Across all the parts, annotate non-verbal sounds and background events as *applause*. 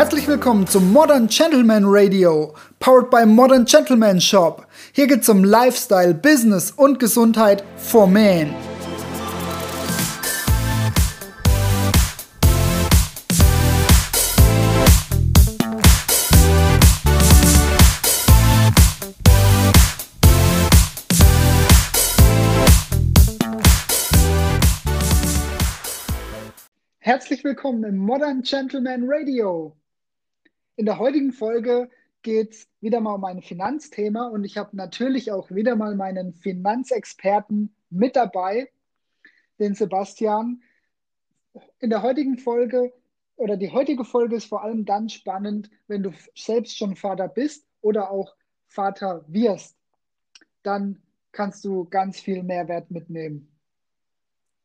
Herzlich willkommen zum Modern Gentleman Radio, powered by Modern Gentleman Shop. Hier geht's um Lifestyle, Business und Gesundheit for Men. Herzlich willkommen im Modern Gentleman Radio. In der heutigen Folge geht es wieder mal um ein Finanzthema und ich habe natürlich auch wieder mal meinen Finanzexperten mit dabei, den Sebastian. In der heutigen Folge oder die heutige Folge ist vor allem dann spannend, wenn du selbst schon Vater bist oder auch Vater wirst. Dann kannst du ganz viel Mehrwert mitnehmen.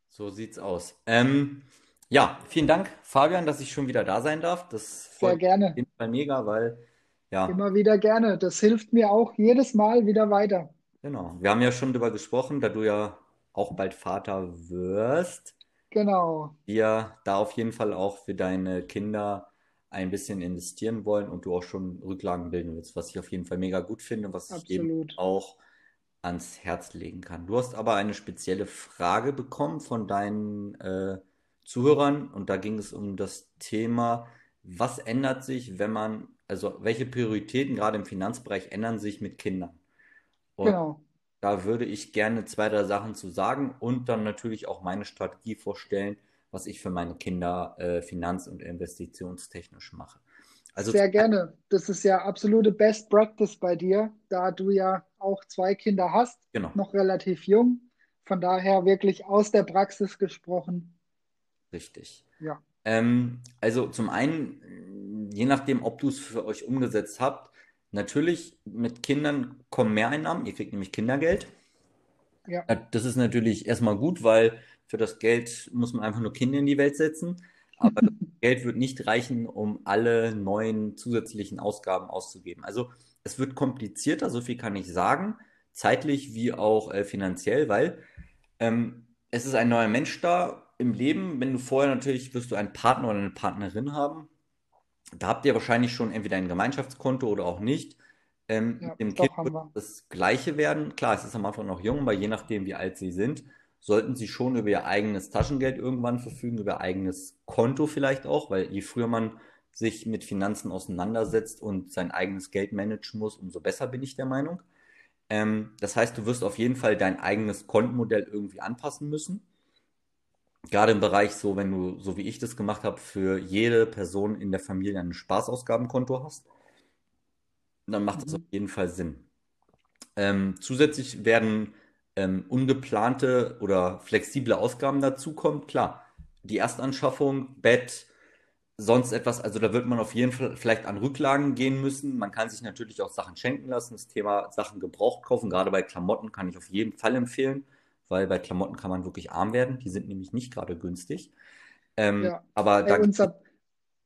So sieht's aus. Ähm, ja, vielen Dank, Fabian, dass ich schon wieder da sein darf. Das Sehr freut mich gerne. auf jeden Fall mega, weil, ja, Immer wieder gerne. Das hilft mir auch jedes Mal wieder weiter. genau. Wir haben ja schon darüber gesprochen, da du ja auch bald Vater wirst, Genau, wir da auf jeden Fall auch für deine Kinder ein bisschen investieren wollen und du auch schon Rücklagen bilden willst, was ich auf jeden Fall mega gut finde und was ich eben absolut. auch ans Herz legen kann. Du hast aber eine spezielle Frage bekommen von deinen äh, Zuhörern und da ging es um das Thema, was ändert sich, wenn man, also welche Prioritäten gerade im Finanzbereich ändern sich mit Kindern? Und Genau. da würde ich gerne zwei, drei Sachen zu sagen und dann natürlich auch meine Strategie vorstellen, was ich für meine Kinder äh, finanz- und investitionstechnisch mache. Also Sehr gerne. Das ist ja absolute Best Practice bei dir, da du ja auch zwei Kinder hast, genau. noch relativ jung. Von daher wirklich aus der Praxis gesprochen. Richtig. Ja, Ähm, also zum einen, je nachdem, ob du es für euch umgesetzt habt, natürlich mit Kindern kommen Mehreinnahmen. Ihr kriegt nämlich Kindergeld. ja, Ja, Das ist natürlich erstmal gut, weil für das Geld muss man einfach nur Kinder in die Welt setzen. Aber das *laughs* Geld wird nicht reichen, um alle neuen zusätzlichen Ausgaben auszugeben. Also es wird komplizierter, so viel kann ich sagen, zeitlich wie auch äh, finanziell, weil ähm, es ist ein neuer Mensch da im Leben. Wenn du vorher natürlich wirst du einen Partner oder eine Partnerin haben. Da habt ihr wahrscheinlich schon entweder ein Gemeinschaftskonto oder auch nicht. Ähm, ja, dem Kind wird wir. das Gleiche werden. Klar, es ist am Anfang noch jung, aber je nachdem, wie alt sie sind, sollten sie schon über ihr eigenes Taschengeld irgendwann verfügen, über ihr eigenes Konto vielleicht auch, weil je früher man sich mit Finanzen auseinandersetzt und sein eigenes Geld managen muss, umso besser bin ich der Meinung. Ähm, das heißt, du wirst auf jeden Fall dein eigenes Kontenmodell irgendwie anpassen müssen. Gerade im Bereich so, wenn du, so wie ich das gemacht habe, für jede Person in der Familie ein Spaßausgabenkonto hast, dann macht das auf Mhm. jeden Fall Sinn. Ähm, zusätzlich werden ähm, ungeplante oder flexible Ausgaben dazukommen. Klar, die Erstanschaffung, Bett, sonst etwas, also da wird man auf jeden Fall vielleicht an Rücklagen gehen müssen. Man kann sich natürlich auch Sachen schenken lassen. Das Thema Sachen gebraucht kaufen, gerade bei Klamotten kann ich auf jeden Fall empfehlen, weil bei Klamotten kann man wirklich arm werden. Die sind nämlich nicht gerade günstig. Ähm, Ja. aber da unser,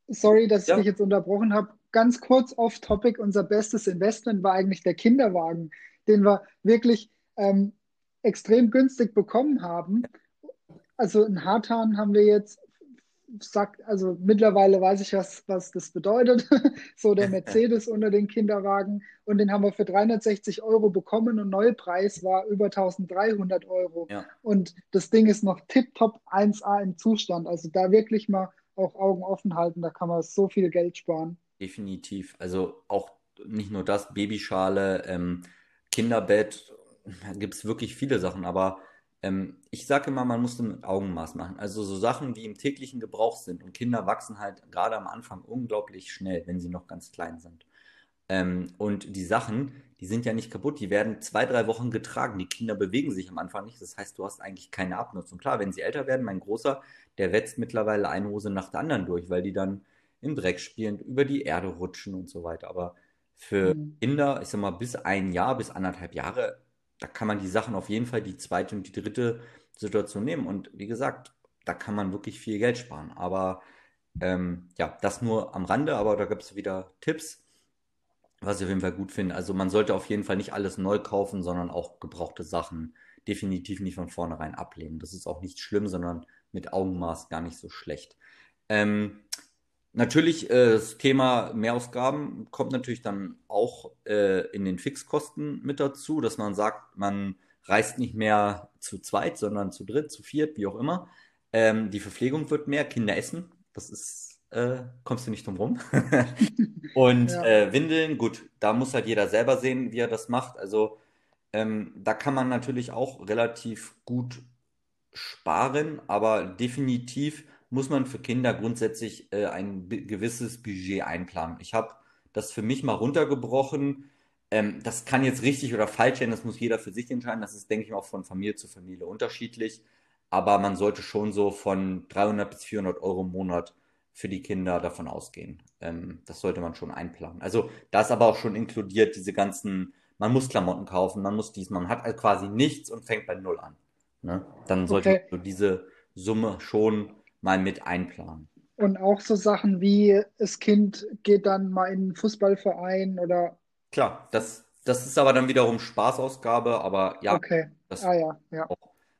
sorry, dass ich dich ja, jetzt unterbrochen habe. Ganz kurz off-topic, unser bestes Investment war eigentlich der Kinderwagen, den wir wirklich ähm, extrem günstig bekommen haben. Also einen Hartan haben wir jetzt, sagt, also mittlerweile weiß ich, was, was das bedeutet. *laughs* So der *laughs* Mercedes unter den Kinderwagen. Und den haben wir für 360 Euro bekommen und Neupreis war über 1300 Euro. ja. Und das Ding ist noch tipptopp 1A im Zustand. Also da wirklich mal auch Augen offen halten, da kann man so viel Geld sparen. Definitiv. Also auch nicht nur das, Babyschale, ähm, Kinderbett, da gibt es wirklich viele Sachen, aber ähm, ich sage immer, man muss das mit Augenmaß machen. Also so Sachen, die im täglichen Gebrauch sind und Kinder wachsen halt gerade am Anfang unglaublich schnell, wenn sie noch ganz klein sind. Ähm, und die Sachen, die sind ja nicht kaputt, die werden zwei, drei Wochen getragen. Die Kinder bewegen sich am Anfang nicht. Das heißt, du hast eigentlich keine Abnutzung. Klar, wenn sie älter werden, mein Großer, der wetzt mittlerweile eine Hose nach der anderen durch, weil die dann im Dreck spielen, über die Erde rutschen und so weiter. Aber für Mhm. Kinder, ich sag mal, bis ein Jahr, bis anderthalb Jahre, da kann man die Sachen auf jeden Fall die zweite und die dritte Situation nehmen. Und wie gesagt, da kann man wirklich viel Geld sparen. Aber ähm, ja, das nur am Rande, aber da gibt es wieder Tipps. Was ich auf jeden Fall gut finde. Also man sollte auf jeden Fall nicht alles neu kaufen, sondern auch gebrauchte Sachen definitiv nicht von vornherein ablehnen. Das ist auch nicht schlimm, sondern mit Augenmaß gar nicht so schlecht. Ähm, Natürlich, äh, das Thema Mehrausgaben kommt natürlich dann auch äh, in den Fixkosten mit dazu, dass man sagt, man reist nicht mehr zu zweit, sondern zu dritt, zu viert, wie auch immer. Ähm, die Verpflegung wird mehr, Kinder essen, das ist, äh, kommst du nicht drum rum. *laughs* Und Ja, äh, Windeln, gut, da muss halt jeder selber sehen, wie er das macht. Also ähm, da kann man natürlich auch relativ gut sparen, aber definitiv muss man für Kinder grundsätzlich äh, ein gewisses Budget einplanen. Ich habe das für mich mal runtergebrochen. Ähm, das kann jetzt richtig oder falsch sein, das muss jeder für sich entscheiden. Das ist, denke ich auch von Familie zu Familie unterschiedlich. Aber man sollte schon so von 300 bis 400 Euro im Monat für die Kinder davon ausgehen. Ähm, das sollte man schon einplanen. Also da ist aber auch schon inkludiert diese ganzen, man muss Klamotten kaufen, man muss dies, man hat halt quasi nichts und fängt bei Null an. Ne? Dann sollte okay. so diese Summe schon mal mit einplanen. Und auch so Sachen wie, das Kind geht dann mal in einen Fußballverein oder, Klar, das, das ist aber dann wiederum Spaßausgabe, aber ja, okay. das Ah ja, ja. auch.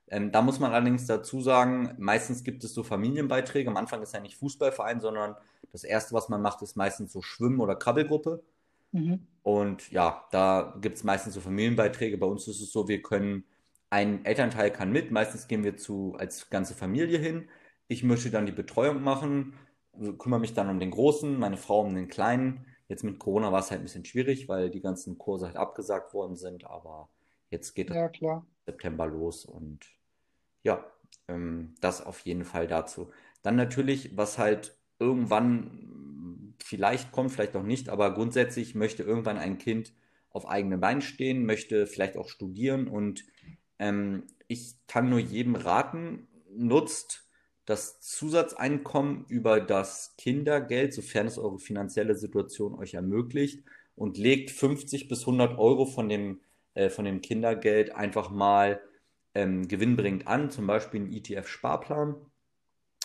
Ähm, da muss man allerdings dazu sagen, meistens gibt es so Familienbeiträge. Am Anfang ist ja nicht Fußballverein, sondern das Erste, was man macht, ist meistens so Schwimmen- oder Krabbelgruppe. Mhm. Und ja, da gibt es meistens so Familienbeiträge. Bei uns ist es so, wir können, ein Elternteil kann mit. Meistens gehen wir zu als ganze Familie hin. Ich möchte dann die Betreuung machen, also kümmere mich dann um den Großen, meine Frau um den Kleinen. Jetzt mit Corona war es halt ein bisschen schwierig, weil die ganzen Kurse halt abgesagt worden sind. Aber jetzt geht Ja, klar. September los und ja, ähm, das auf jeden Fall dazu. Dann natürlich, was halt irgendwann vielleicht kommt, vielleicht auch nicht, aber grundsätzlich möchte irgendwann ein Kind auf eigenen Beinen stehen, möchte vielleicht auch studieren und ähm, ich kann nur jedem raten, nutzt das Zusatzeinkommen über das Kindergeld, sofern es eure finanzielle Situation euch ermöglicht, und legt 50 bis 100 Euro von dem, äh, von dem Kindergeld einfach mal ähm, gewinnbringend an, zum Beispiel einen ETF-Sparplan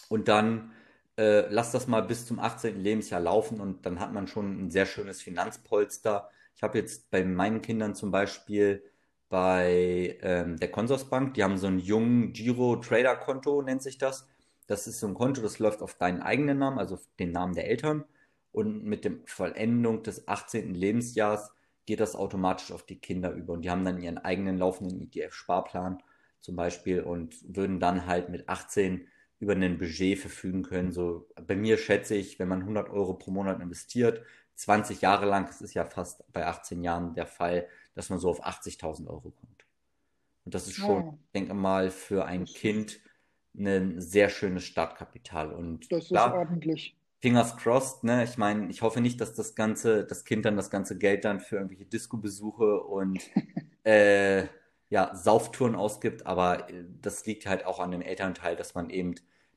und dann äh, lass das mal bis zum 18. Lebensjahr laufen und dann hat man schon ein sehr schönes Finanzpolster. Ich habe jetzt bei meinen Kindern zum Beispiel bei ähm, der Consorsbank, die haben so ein jungen Giro Trader Konto, nennt sich das. Das ist so ein Konto, das läuft auf deinen eigenen Namen, also auf den Namen der Eltern. Und mit der Vollendung des 18. Lebensjahres geht das automatisch auf die Kinder über. Und die haben dann ihren eigenen laufenden ETF-Sparplan zum Beispiel und würden dann halt mit 18 über ein Budget verfügen können. So bei mir schätze ich, wenn man 100 Euro pro Monat investiert, 20 Jahre lang, das ist ja fast bei 18 Jahren der Fall, dass man so auf 80.000 Euro kommt. Und das ist schon, ich denke mal, für ein Kind ein sehr schönes Startkapital. Und das ist klar, ordentlich. Fingers crossed, ne? Ich meine, ich hoffe nicht, dass das ganze, das Kind dann das ganze Geld dann für irgendwelche Disco-Besuche und *laughs* äh, ja, Sauftouren ausgibt, aber äh, das liegt halt auch an dem Elternteil, dass man eben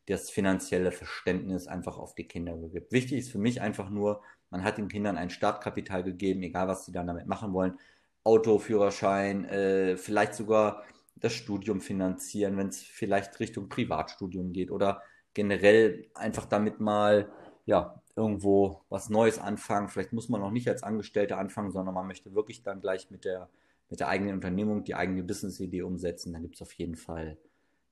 das finanzielle Verständnis einfach auf die Kinder gibt. Wichtig ist für mich einfach nur, man hat den Kindern ein Startkapital gegeben, egal was sie dann damit machen wollen. Auto, Führerschein, äh, vielleicht sogar das Studium finanzieren, wenn es vielleicht Richtung Privatstudium geht oder generell einfach damit mal, ja, irgendwo was Neues anfangen. Vielleicht muss man auch nicht als Angestellter anfangen, sondern man möchte wirklich dann gleich mit der, mit der eigenen Unternehmung die eigene Business-Idee umsetzen. Dann gibt es auf jeden Fall,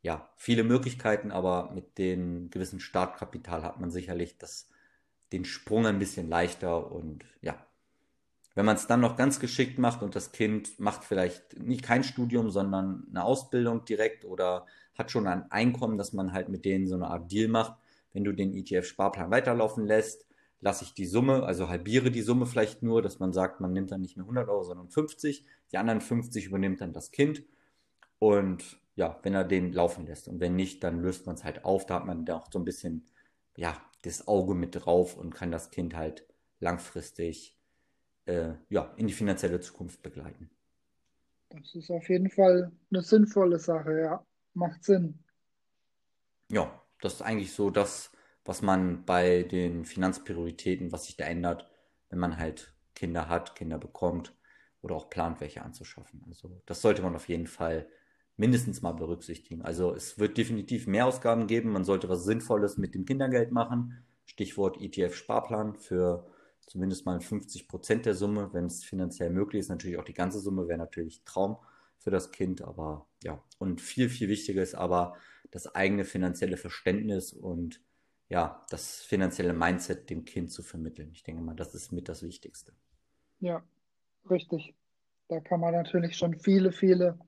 ja, viele Möglichkeiten, aber mit dem gewissen Startkapital hat man sicherlich das, den Sprung ein bisschen leichter und ja, wenn man es dann noch ganz geschickt macht und das Kind macht vielleicht nicht kein Studium, sondern eine Ausbildung direkt oder hat schon ein Einkommen, dass man halt mit denen so eine Art Deal macht. Wenn du den ETF-Sparplan weiterlaufen lässt, lasse ich die Summe, also halbiere die Summe vielleicht nur, dass man sagt, man nimmt dann nicht mehr 100 Euro, sondern 50. Die anderen 50 übernimmt dann das Kind. Und ja, wenn er den laufen lässt. Und wenn nicht, dann löst man es halt auf. Da hat man da auch so ein bisschen, ja, das Auge mit drauf und kann das Kind halt langfristig äh, ja, in die finanzielle Zukunft begleiten. Das ist auf jeden Fall eine sinnvolle Sache, ja. Macht Sinn. Ja, das ist eigentlich so das, was man bei den Finanzprioritäten, was sich da ändert, wenn man halt Kinder hat, Kinder bekommt oder auch plant, welche anzuschaffen. Also das sollte man auf jeden Fall mindestens mal berücksichtigen. Also es wird definitiv mehr Ausgaben geben. Man sollte was Sinnvolles mit dem Kindergeld machen. Stichwort ETF-Sparplan für zumindest mal 50 Prozent der Summe, wenn es finanziell möglich ist. Natürlich auch die ganze Summe wäre natürlich Traum für das Kind, aber ja. Und viel, viel wichtiger ist aber das eigene finanzielle Verständnis und ja, das finanzielle Mindset dem Kind zu vermitteln. Ich denke mal, das ist mit das Wichtigste. Ja, richtig. Da kann man natürlich schon viele, viele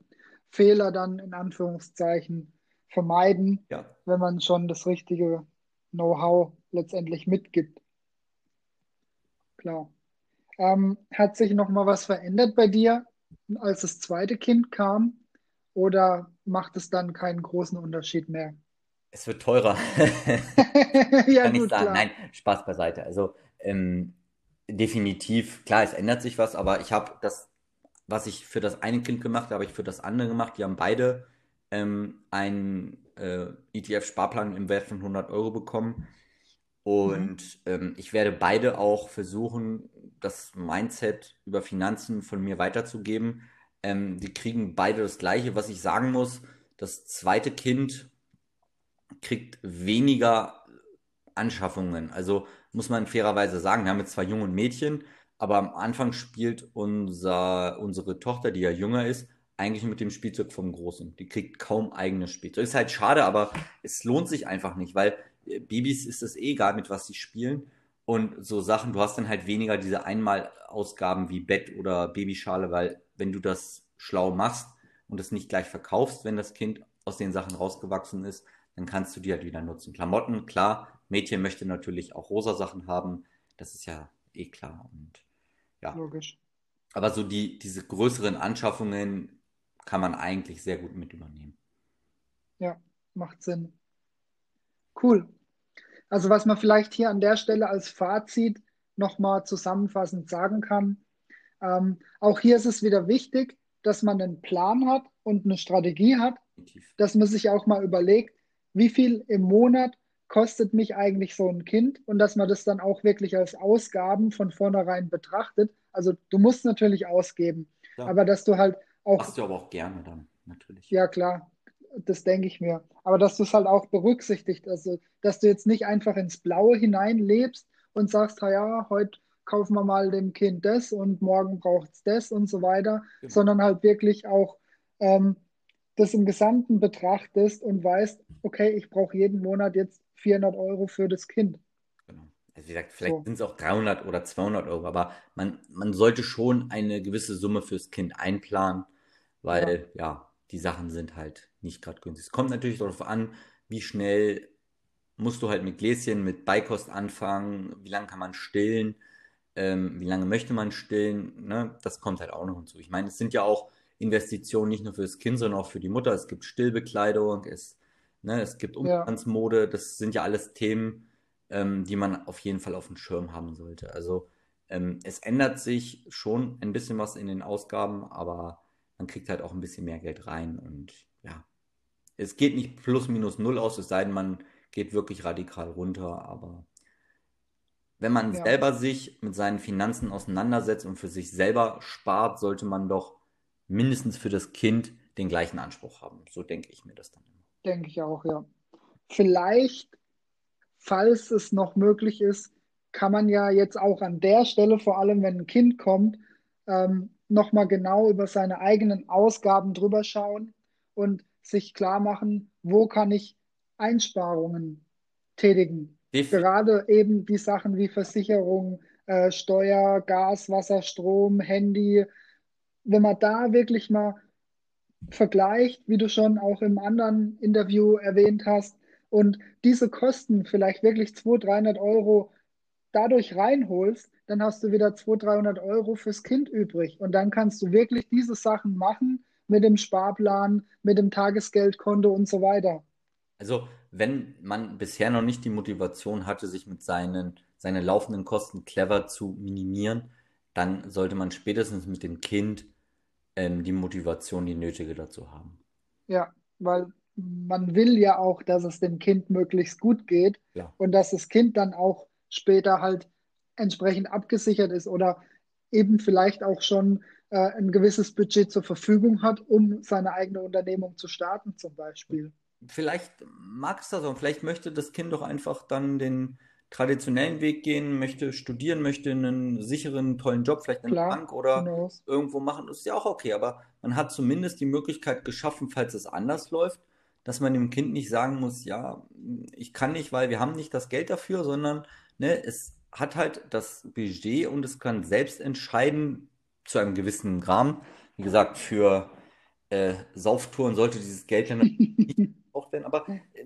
Fehler dann in Anführungszeichen vermeiden, Ja. wenn man schon das richtige Know-how letztendlich mitgibt. Klar. Ähm, hat sich noch mal was verändert bei dir, als das zweite Kind kam? Oder macht es dann keinen großen Unterschied mehr? Es wird teurer. *laughs* *laughs* Ja, Kann ich gut, sagen. klar. Nein, Spaß beiseite. Also ähm, definitiv, klar, es ändert sich was, aber ich habe das, was ich für das eine Kind gemacht habe, habe ich für das andere gemacht. Die haben beide ähm, einen äh, ETF-Sparplan im Wert von 100 Euro bekommen. Mhm. Und ähm, ich werde beide auch versuchen, das Mindset über Finanzen von mir weiterzugeben. Ähm, die kriegen beide das Gleiche. Was ich sagen muss, das zweite Kind kriegt weniger Anschaffungen. Also muss man fairerweise sagen, wir haben jetzt zwei Junge Mädchen, aber am Anfang spielt unser, unsere Tochter, die ja jünger ist, eigentlich mit dem Spielzeug vom Großen. Die kriegt kaum eigenes Spielzeug. Ist halt schade, aber es lohnt sich einfach nicht, weil Babys ist es eh egal, mit was sie spielen. Und so Sachen, du hast dann halt weniger diese Einmalausgaben wie Bett oder Babyschale, weil wenn du das schlau machst und es nicht gleich verkaufst, wenn das Kind aus den Sachen rausgewachsen ist, dann kannst du die halt wieder nutzen. Klamotten, klar, Mädchen möchte natürlich auch rosa Sachen haben, das ist ja eh klar. Und ja, Logisch. aber so die, diese größeren Anschaffungen kann man eigentlich sehr gut mit übernehmen. Ja, macht Sinn. Cool. Also was man vielleicht hier an der Stelle als Fazit nochmal zusammenfassend sagen kann, ähm, auch hier ist es wieder wichtig, dass man einen Plan hat und eine Strategie hat, dass man sich auch mal überlegt, wie viel im Monat kostet mich eigentlich so ein Kind und dass man das dann auch wirklich als Ausgaben von vornherein betrachtet. Also du musst natürlich ausgeben, Ja. aber dass du halt auch Machst du aber auch gerne dann, natürlich. ja, klar, das denke ich mir. Aber dass du es halt auch berücksichtigt, also dass du jetzt nicht einfach ins Blaue hineinlebst und sagst, "Ha ja, heute kaufen wir mal dem Kind das und morgen braucht es das und so weiter, Genau. sondern halt wirklich auch ähm, das im Gesamten betrachtest und weißt, okay, ich brauche jeden Monat jetzt 400 Euro für das Kind. Genau. Also wie gesagt, vielleicht So, sind es auch 300 oder 200 Euro, aber man, man sollte schon eine gewisse Summe fürs Kind einplanen, ja, weil ja, die Sachen sind halt nicht gerade günstig. Es kommt natürlich darauf an, wie schnell musst du halt mit Gläschen, mit Beikost anfangen, wie lange kann man stillen, ähm, wie lange möchte man stillen, ne? Das kommt halt auch noch hinzu. Ich meine, es sind ja auch Investitionen nicht nur für das Kind, sondern auch für die Mutter. Es gibt Stillbekleidung, es, ne, es gibt ja, Umstandsmode, das sind ja alles Themen, ähm, die man auf jeden Fall auf dem Schirm haben sollte. Also ähm, es ändert sich schon ein bisschen was in den Ausgaben, aber man kriegt halt auch ein bisschen mehr Geld rein und ja, es geht nicht plus minus null aus, es sei denn, man geht wirklich radikal runter, aber wenn man ja. selber sich mit seinen Finanzen auseinandersetzt und für sich selber spart, sollte man doch mindestens für das Kind den gleichen Anspruch haben. So denke ich mir das dann immer. Denke ich auch, ja. Vielleicht, falls es noch möglich ist, kann man ja jetzt auch an der Stelle, vor allem wenn ein Kind kommt, ähm, nochmal genau über seine eigenen Ausgaben drüber schauen und sich klar machen, wo kann ich Einsparungen tätigen. Definitiv. Gerade eben die Sachen wie Versicherung, äh, Steuer, Gas, Wasser, Strom, Handy. Wenn man da wirklich mal vergleicht, wie du schon auch im anderen Interview erwähnt hast, und diese Kosten vielleicht wirklich 200, 300 Euro dadurch reinholst, dann hast du wieder 200, 300 Euro fürs Kind übrig. Und dann kannst du wirklich diese Sachen machen mit dem Sparplan, mit dem Tagesgeldkonto und so weiter. Also, wenn man bisher noch nicht die Motivation hatte, sich mit seinen, seinen laufenden Kosten clever zu minimieren, dann sollte man spätestens mit dem Kind ähm, die Motivation, die nötige dazu haben. Ja, weil man will ja auch, dass es dem Kind möglichst gut geht Ja, und dass das Kind dann auch später halt entsprechend abgesichert ist oder eben vielleicht auch schon äh, ein gewisses Budget zur Verfügung hat, um seine eigene Unternehmung zu starten, zum Beispiel. vielleicht mag es das auch, vielleicht möchte das Kind doch einfach dann den traditionellen Weg gehen, möchte studieren, möchte einen sicheren, tollen Job, vielleicht in der Klar, Bank oder knows? irgendwo machen, ist ja auch okay, aber man hat zumindest die Möglichkeit geschaffen, falls es anders läuft, dass man dem Kind nicht sagen muss, ja, ich kann nicht, weil wir haben nicht das Geld dafür, sondern ne, es hat halt das Budget und es kann selbst entscheiden, zu einem gewissen Rahmen. Wie gesagt, für äh, Sauftouren sollte dieses Geld dann *laughs* nicht gebraucht werden, aber äh,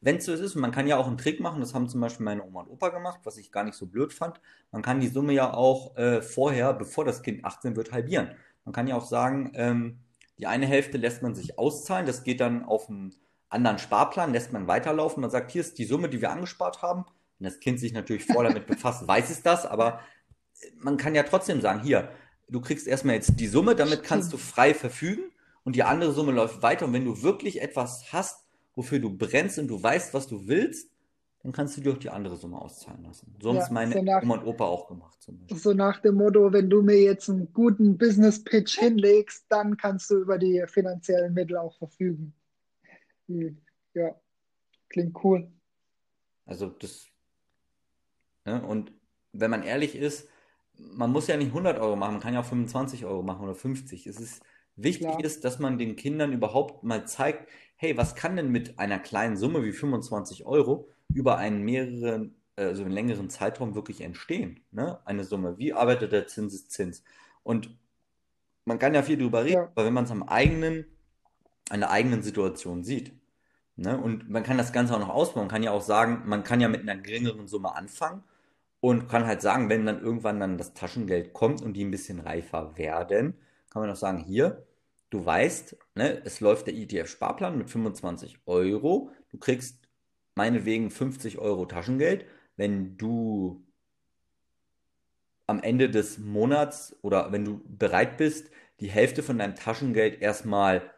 wenn es so ist, man kann ja auch einen Trick machen, das haben zum Beispiel meine Oma und Opa gemacht, was ich gar nicht so blöd fand. Man kann die Summe ja auch äh, vorher, bevor das Kind 18 wird, halbieren. Man kann ja auch sagen, ähm, die eine Hälfte lässt man sich auszahlen, das geht dann auf einen anderen Sparplan, lässt man weiterlaufen. Man sagt, hier ist die Summe, die wir angespart haben. Wenn das Kind sich natürlich voll damit *laughs* befasst, weiß es das, aber man kann ja trotzdem sagen, hier, du kriegst erstmal jetzt die Summe, damit kannst du frei verfügen und die andere Summe läuft weiter. Und wenn du wirklich etwas hast, wofür du brennst und du weißt, was du willst, dann kannst du dir auch die andere Summe auszahlen lassen. So haben es meine so nach, Oma und Opa auch gemacht. So nach dem Motto, wenn du mir jetzt einen guten Business-Pitch hinlegst, dann kannst du über die finanziellen Mittel auch verfügen. Hm, ja, klingt cool. Also das, ne, und wenn man ehrlich ist, man muss ja nicht 100 Euro machen, man kann ja auch 25 Euro machen oder 50. Es ist wichtig Klar. ist, dass man den Kindern überhaupt mal zeigt, hey, was kann denn mit einer kleinen Summe wie 25 Euro über einen mehreren, also einen längeren Zeitraum wirklich entstehen? Ne? Eine Summe. Wie arbeitet der Zinseszins? Und man kann ja viel drüber reden, ja. aber wenn man es am eigenen, einer eigenen Situation sieht, ne? und man kann das Ganze auch noch ausbauen, man kann ja auch sagen, man kann ja mit einer geringeren Summe anfangen und kann halt sagen, wenn dann irgendwann dann das Taschengeld kommt und die ein bisschen reifer werden, kann man auch sagen, hier, du weißt, ne, es läuft der ETF-Sparplan mit 25 Euro, du kriegst meinetwegen 50 Euro Taschengeld, wenn du am Ende des Monats oder wenn du bereit bist, die Hälfte von deinem Taschengeld erstmal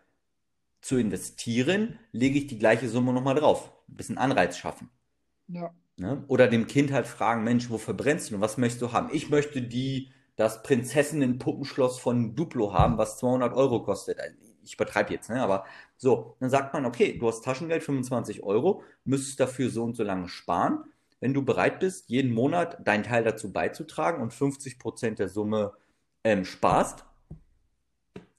zu investieren, lege ich die gleiche Summe nochmal drauf. Ein bisschen Anreiz schaffen. Ja. Ne? Oder dem Kind halt fragen, Mensch, wo verbrennst du und was möchtest du haben? Ich möchte die, das Prinzessinnen-Puppenschloss von Duplo haben, was 200 Euro kostet. Also, ich übertreibe jetzt, ne? aber so, dann sagt man, okay, du hast Taschengeld 25 Euro, müsstest dafür so und so lange sparen. Wenn du bereit bist, jeden Monat deinen Teil dazu beizutragen und 50 Prozent der Summe ähm, sparst,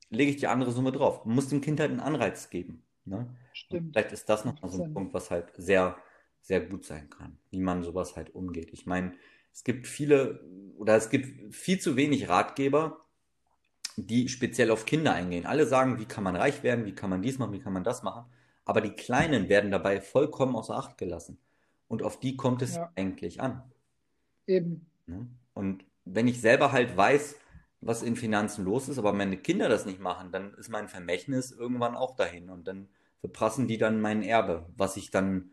lege ich die andere Summe drauf. Man muss dem Kind halt einen Anreiz geben. Ne? Stimmt. Vielleicht ist das nochmal so ein Punkt, was halt sehr sehr gut sein kann, wie man sowas halt umgeht. Ich meine, es gibt viele oder es gibt viel zu wenig Ratgeber, die speziell auf Kinder eingehen. Alle sagen, wie kann man reich werden, wie kann man dies machen, wie kann man das machen. Aber die Kleinen werden dabei vollkommen außer Acht gelassen. Und auf die kommt es ja. eigentlich an. Eben. Ne? Und wenn ich selber halt weiß, was in Finanzen los ist, aber meine Kinder das nicht machen, dann ist mein Vermächtnis irgendwann auch dahin. Und dann verprassen die dann mein Erbe, was ich dann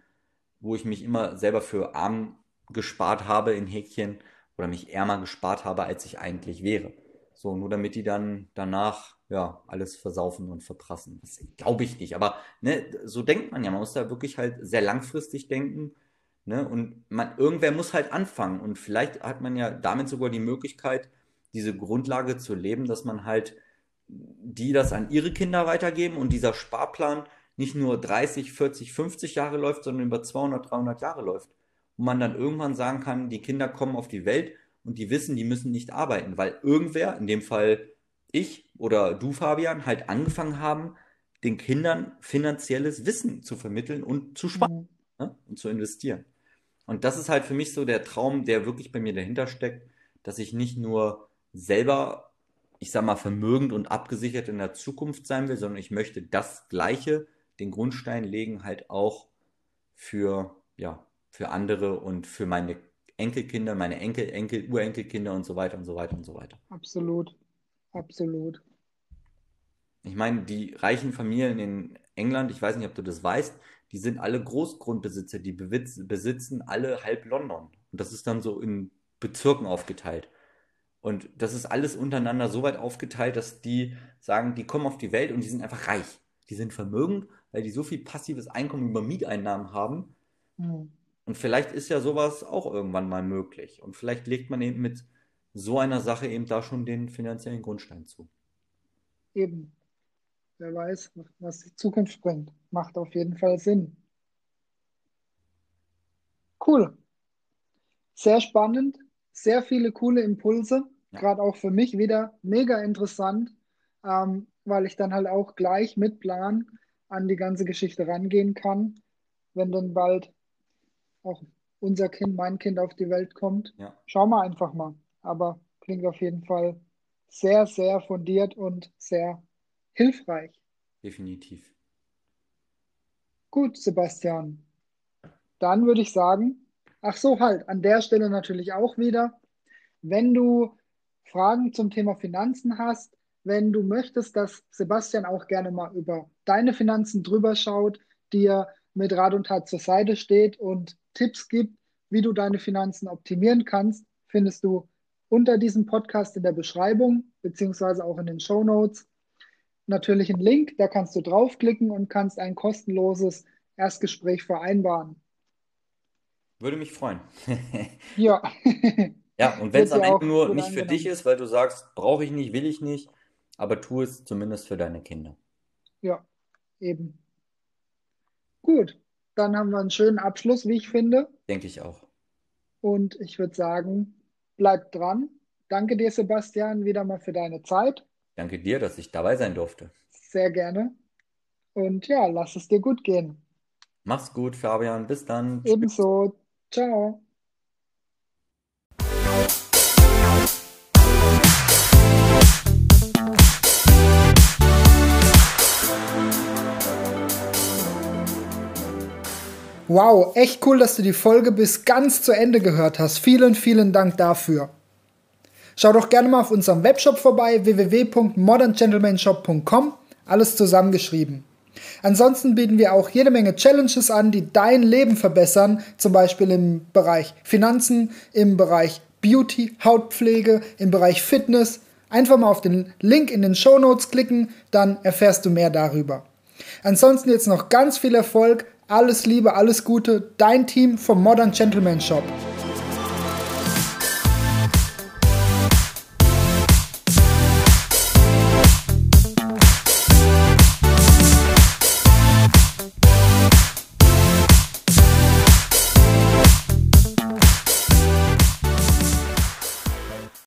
wo ich mich immer selber für arm gespart habe in Häkchen oder mich ärmer gespart habe, als ich eigentlich wäre. So, nur damit die dann danach ja alles versaufen und verprassen. Das glaube ich nicht. Aber ne, so denkt man ja. Man muss da wirklich halt sehr langfristig denken. Ne? Und man, irgendwer muss halt anfangen. Und vielleicht hat man ja damit sogar die Möglichkeit, diese Grundlage zu leben, dass man halt die das an ihre Kinder weitergeben und dieser Sparplan nicht nur 30, 40, 50 Jahre läuft, sondern über 200, 300 Jahre läuft. Und man dann irgendwann sagen kann, die Kinder kommen auf die Welt und die wissen, die müssen nicht arbeiten, weil irgendwer, in dem Fall ich oder du, Fabian, halt angefangen haben, den Kindern finanzielles Wissen zu vermitteln und zu sparen mhm. ne? und zu investieren. Und das ist halt für mich so der Traum, der wirklich bei mir dahinter steckt, dass ich nicht nur selber, ich sag mal, vermögend und abgesichert in der Zukunft sein will, sondern ich möchte das Gleiche den Grundstein legen halt auch für, ja, für andere und für meine Enkelkinder, meine Enkel, Enkel, Urenkelkinder und so weiter und so weiter und so weiter. Absolut, absolut. Ich meine, die reichen Familien in England, ich weiß nicht, ob du das weißt, die sind alle Großgrundbesitzer, die besitzen alle halb London. Und das ist dann so in Bezirken aufgeteilt. Und das ist alles untereinander so weit aufgeteilt, dass die sagen, die kommen auf die Welt und die sind einfach reich. Die sind vermögend weil die so viel passives Einkommen über Mieteinnahmen haben. Mhm. Und vielleicht ist ja sowas auch irgendwann mal möglich. Und vielleicht legt man eben mit so einer Sache eben da schon den finanziellen Grundstein zu. Eben. Wer weiß, was die Zukunft bringt. Macht auf jeden Fall Sinn. Cool. Sehr spannend. Sehr viele coole Impulse. Ja. Gerade auch für mich wieder mega interessant, ähm, weil ich dann halt auch gleich mitplan, an die ganze Geschichte rangehen kann, wenn dann bald auch unser Kind, mein Kind auf die Welt kommt. Ja. Schauen wir einfach mal. Aber klingt auf jeden Fall sehr, sehr fundiert und sehr hilfreich. Definitiv. Gut, Sebastian. Dann würde ich sagen, ach so, halt, an der Stelle natürlich auch wieder, wenn du Fragen zum Thema Finanzen hast, wenn du möchtest, dass Sebastian auch gerne mal über deine Finanzen drüber schaut, dir mit Rat und Tat zur Seite steht und Tipps gibt, wie du deine Finanzen optimieren kannst, findest du unter diesem Podcast in der Beschreibung, beziehungsweise auch in den Show Notes natürlich einen Link, da kannst du draufklicken und kannst ein kostenloses Erstgespräch vereinbaren. Würde mich freuen. ja. *laughs* ja, und wenn es am Ende nur nicht für dich ist, weil du sagst, brauche ich nicht, will ich nicht, aber tu es zumindest für deine Kinder. Ja, eben. Gut, dann haben wir einen schönen Abschluss, wie ich finde. Denke ich auch. Und ich würde sagen, bleib dran. Danke dir, Sebastian, wieder mal für deine Zeit. Danke dir, dass ich dabei sein durfte. Sehr gerne. Und ja, lass es dir gut gehen. Mach's gut, Fabian. Bis dann. Ebenso. Ciao. Wow, echt cool, dass du die Folge bis ganz zu Ende gehört hast. Vielen, vielen Dank dafür. Schau doch gerne mal auf unserem Webshop vorbei, www.moderngentlemanshop.com, alles zusammengeschrieben. Ansonsten bieten wir auch jede Menge Challenges an, die dein Leben verbessern, zum Beispiel im Bereich Finanzen, im Bereich Beauty, Hautpflege, im Bereich Fitness. Einfach mal auf den Link in den Show Notes klicken, dann erfährst du mehr darüber. Ansonsten jetzt noch ganz viel Erfolg alles Liebe, alles Gute, dein Team vom Modern Gentleman Shop.